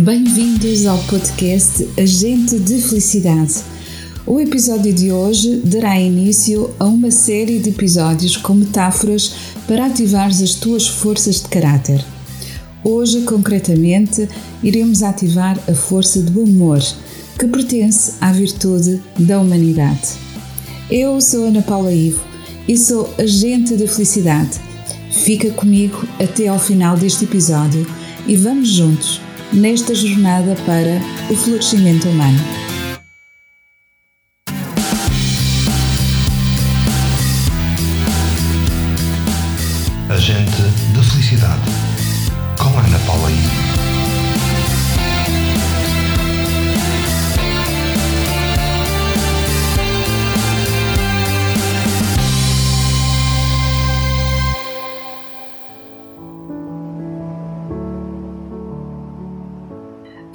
Bem-vindos ao podcast Agente de Felicidade. O episódio de hoje dará início a uma série de episódios com metáforas para ativar as tuas forças de caráter. Hoje, concretamente, iremos ativar a força do amor, que pertence à virtude da humanidade. Eu sou Ana Paula Ivo e sou agente da felicidade. Fica comigo até ao final deste episódio e vamos juntos nesta jornada para o florescimento humano.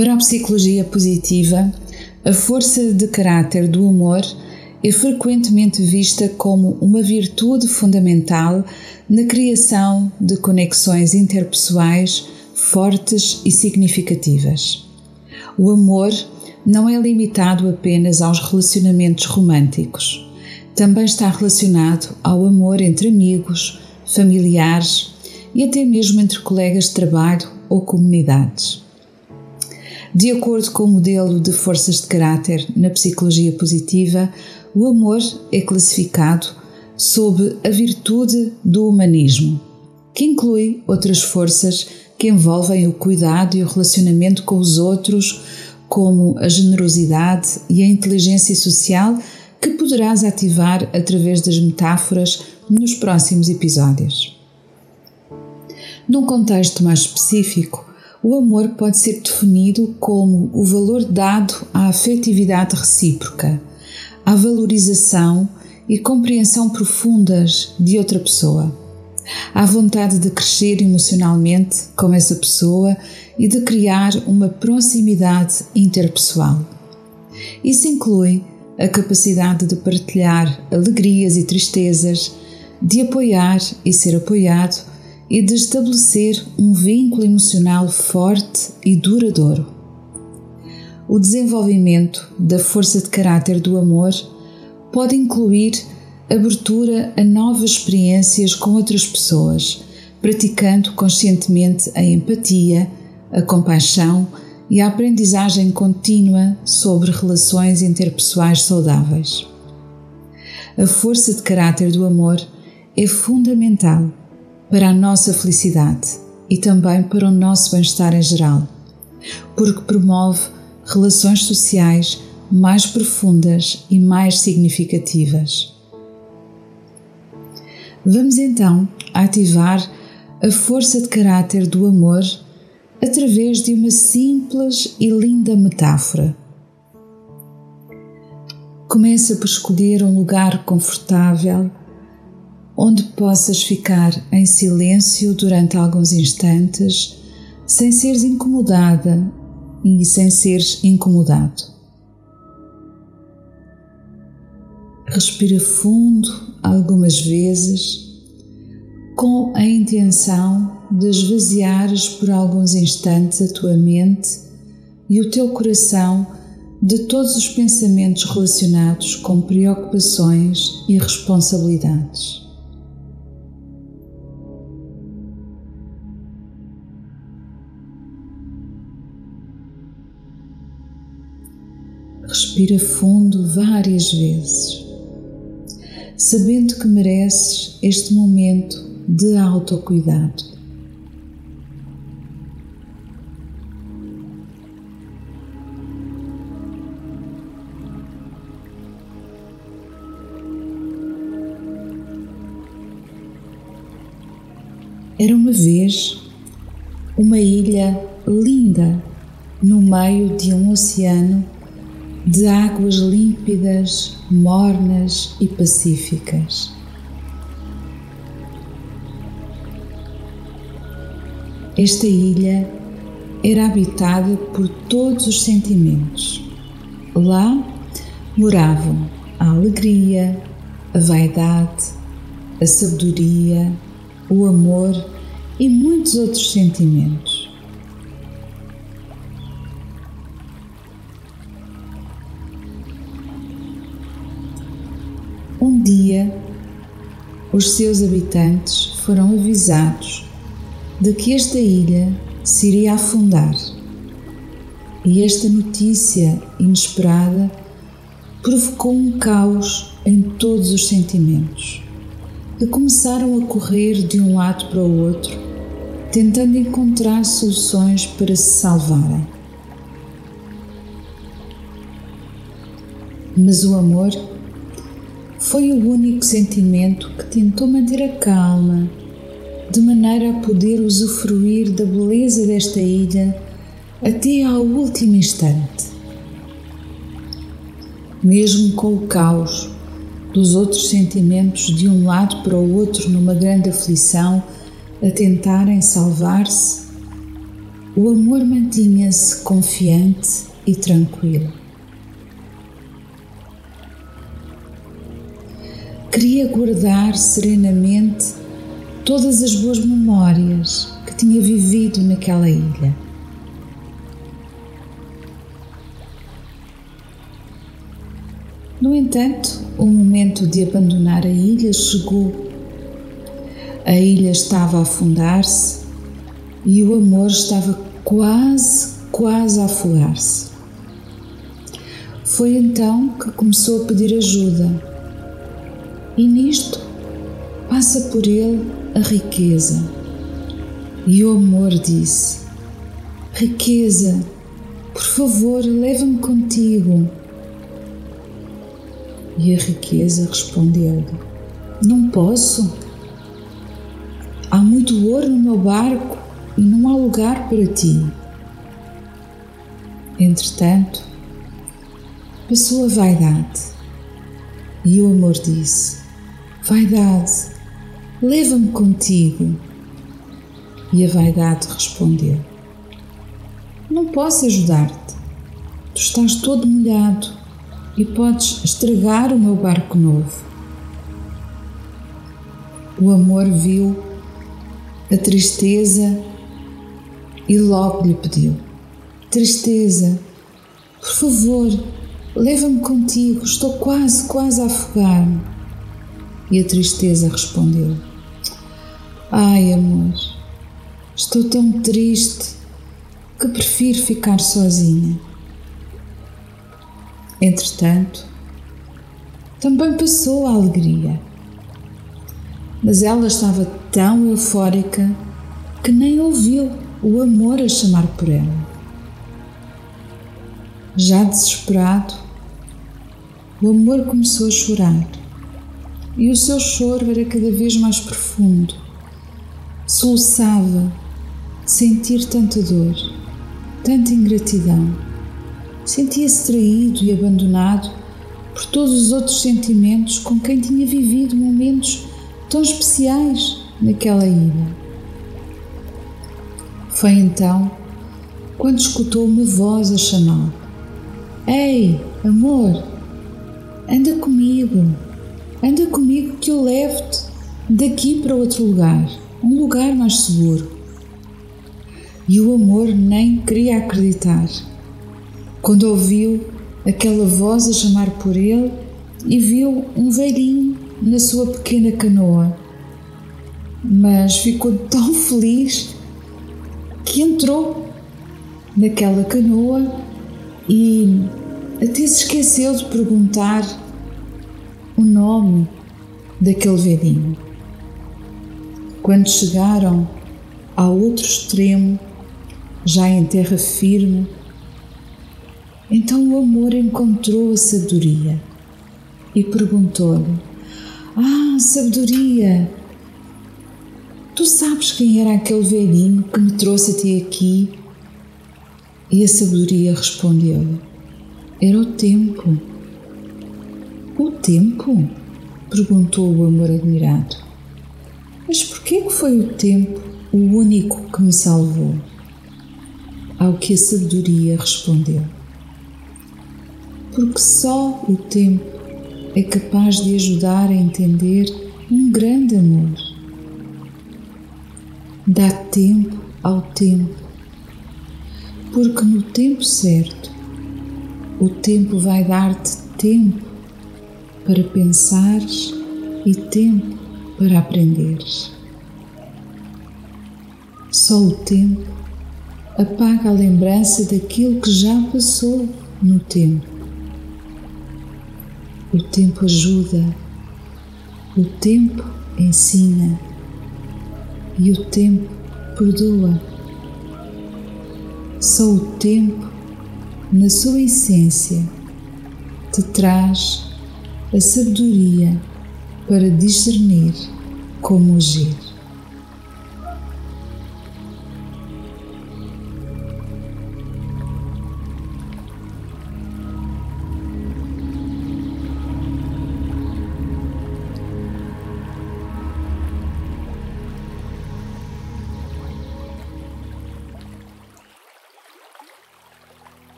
Para a psicologia positiva, a força de caráter do amor é frequentemente vista como uma virtude fundamental na criação de conexões interpessoais fortes e significativas. O amor não é limitado apenas aos relacionamentos românticos. Também está relacionado ao amor entre amigos, familiares e até mesmo entre colegas de trabalho ou comunidades. De acordo com o modelo de forças de caráter na psicologia positiva, o amor é classificado sob a virtude do humanismo, que inclui outras forças que envolvem o cuidado e o relacionamento com os outros, como a generosidade e a inteligência social, que poderás ativar através das metáforas nos próximos episódios. Num contexto mais específico, o amor pode ser definido como o valor dado à afetividade recíproca, à valorização e compreensão profundas de outra pessoa, à vontade de crescer emocionalmente com essa pessoa e de criar uma proximidade interpessoal. Isso inclui a capacidade de partilhar alegrias e tristezas, de apoiar e ser apoiado e de estabelecer um vínculo emocional forte e duradouro. O desenvolvimento da força de caráter do amor pode incluir abertura a novas experiências com outras pessoas, praticando conscientemente a empatia, a compaixão e a aprendizagem contínua sobre relações interpessoais saudáveis. A força de caráter do amor é fundamental para a nossa felicidade e também para o nosso bem-estar em geral, porque promove relações sociais mais profundas e mais significativas. Vamos então ativar a força de caráter do amor através de uma simples e linda metáfora. Começa por escolher um lugar confortável onde possas ficar em silêncio durante alguns instantes, sem seres incomodada e sem seres incomodado. Respira fundo algumas vezes, com a intenção de esvaziares por alguns instantes a tua mente e o teu coração de todos os pensamentos relacionados com preocupações e responsabilidades. Respira fundo várias vezes, sabendo que mereces este momento de autocuidado. Era uma vez uma ilha linda no meio de um oceano de águas límpidas, mornas e pacíficas. Esta ilha era habitada por todos os sentimentos. Lá moravam a alegria, a vaidade, a sabedoria, o amor e muitos outros sentimentos. Dia, os seus habitantes foram avisados de que esta ilha se iria afundar. E esta notícia inesperada provocou um caos em todos os sentimentos, que começaram a correr de um lado para o outro, tentando encontrar soluções para se salvarem. Mas o amor foi o único sentimento que tentou manter a calma, de maneira a poder usufruir da beleza desta ilha até ao último instante. Mesmo com o caos dos outros sentimentos de um lado para o outro numa grande aflição, a tentarem salvar-se, o amor mantinha-se confiante e tranquilo. Queria guardar serenamente todas as boas memórias que tinha vivido naquela ilha. No entanto, o momento de abandonar a ilha chegou. A ilha estava a afundar-se e o amor estava quase, quase a afogar-se. Foi então que começou a pedir ajuda e nisto passa por ele a riqueza. E o amor disse: Riqueza, por favor, leva-me contigo. E a riqueza respondeu-lhe: Não posso. Há muito ouro no meu barco e não há lugar para ti. Entretanto, passou a vaidade e o amor disse: Vaidade, leva-me contigo. E a vaidade respondeu: Não posso ajudar-te. Tu estás todo molhado e podes estragar o meu barco novo. O amor viu a tristeza e logo lhe pediu: Tristeza, por favor, leva-me contigo, estou quase, quase a afogar-me. E a tristeza respondeu: Ai, amor, estou tão triste que prefiro ficar sozinha. Entretanto, também passou a alegria, mas ela estava tão eufórica que nem ouviu o amor a chamar por ela. Já desesperado, o amor começou a chorar e o seu choro era cada vez mais profundo. Soluçava sentir tanta dor, tanta ingratidão. Sentia-se traído e abandonado por todos os outros sentimentos com quem tinha vivido momentos tão especiais naquela ilha. Foi então quando escutou uma voz a chamá-lo. Ei, amor, anda comigo. Anda comigo que eu levo-te daqui para outro lugar, um lugar mais seguro. E o amor nem queria acreditar. Quando ouviu aquela voz a chamar por ele e viu um velhinho na sua pequena canoa, mas ficou tão feliz que entrou naquela canoa e até se esqueceu de perguntar o nome daquele velhinho. Quando chegaram ao outro extremo, já em terra firme, então o amor encontrou a sabedoria e perguntou-lhe: Ah, sabedoria, tu sabes quem era aquele velhinho que me trouxe até aqui? E a sabedoria respondeu-lhe: Era o tempo o tempo? perguntou o amor admirado. Mas por que foi o tempo o único que me salvou? Ao que a sabedoria respondeu: Porque só o tempo é capaz de ajudar a entender um grande amor. Dá tempo ao tempo, porque no tempo certo, o tempo vai dar-te tempo para pensares e tempo para aprenderes. Só o tempo apaga a lembrança daquilo que já passou no tempo. O tempo ajuda, o tempo ensina e o tempo perdoa. Só o tempo, na sua essência, te traz a sabedoria para discernir como agir.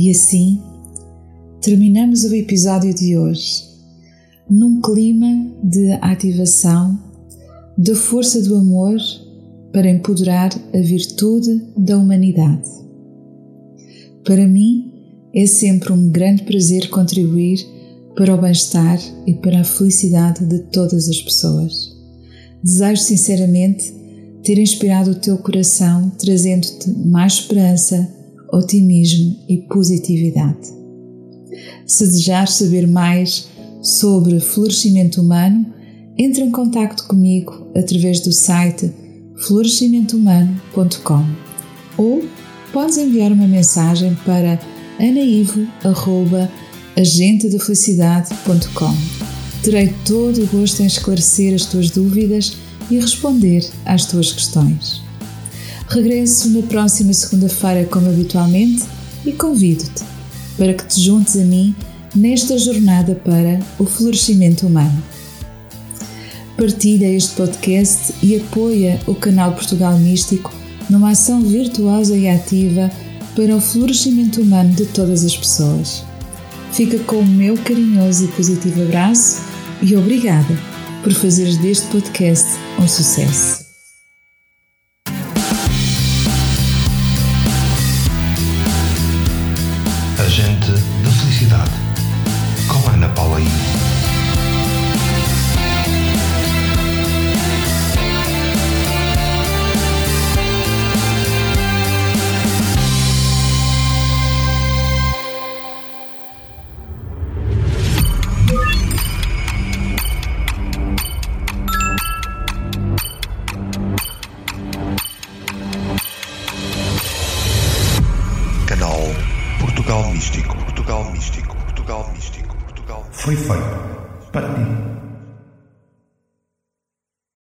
E assim terminamos o episódio de hoje num clima de ativação da força do amor para empoderar a virtude da humanidade. Para mim é sempre um grande prazer contribuir para o bem-estar e para a felicidade de todas as pessoas. Desejo sinceramente ter inspirado o teu coração, trazendo-te mais esperança, otimismo e positividade. Se desejares saber mais sobre florescimento humano, entre em contato comigo através do site florescimentohumano.com ou podes enviar uma mensagem para anaivo.agentedafelicidade.com. Terei todo o gosto em esclarecer as tuas dúvidas e responder às tuas questões. Regresso na próxima segunda-feira, como habitualmente, e convido-te para que te juntes a mim nesta jornada para o florescimento humano. Partilha este podcast e apoia o canal Portugal Místico numa ação virtuosa e ativa para o florescimento humano de todas as pessoas. Fica com o meu carinhoso e positivo abraço e obrigada por fazeres deste podcast um sucesso. Foi feito para ti.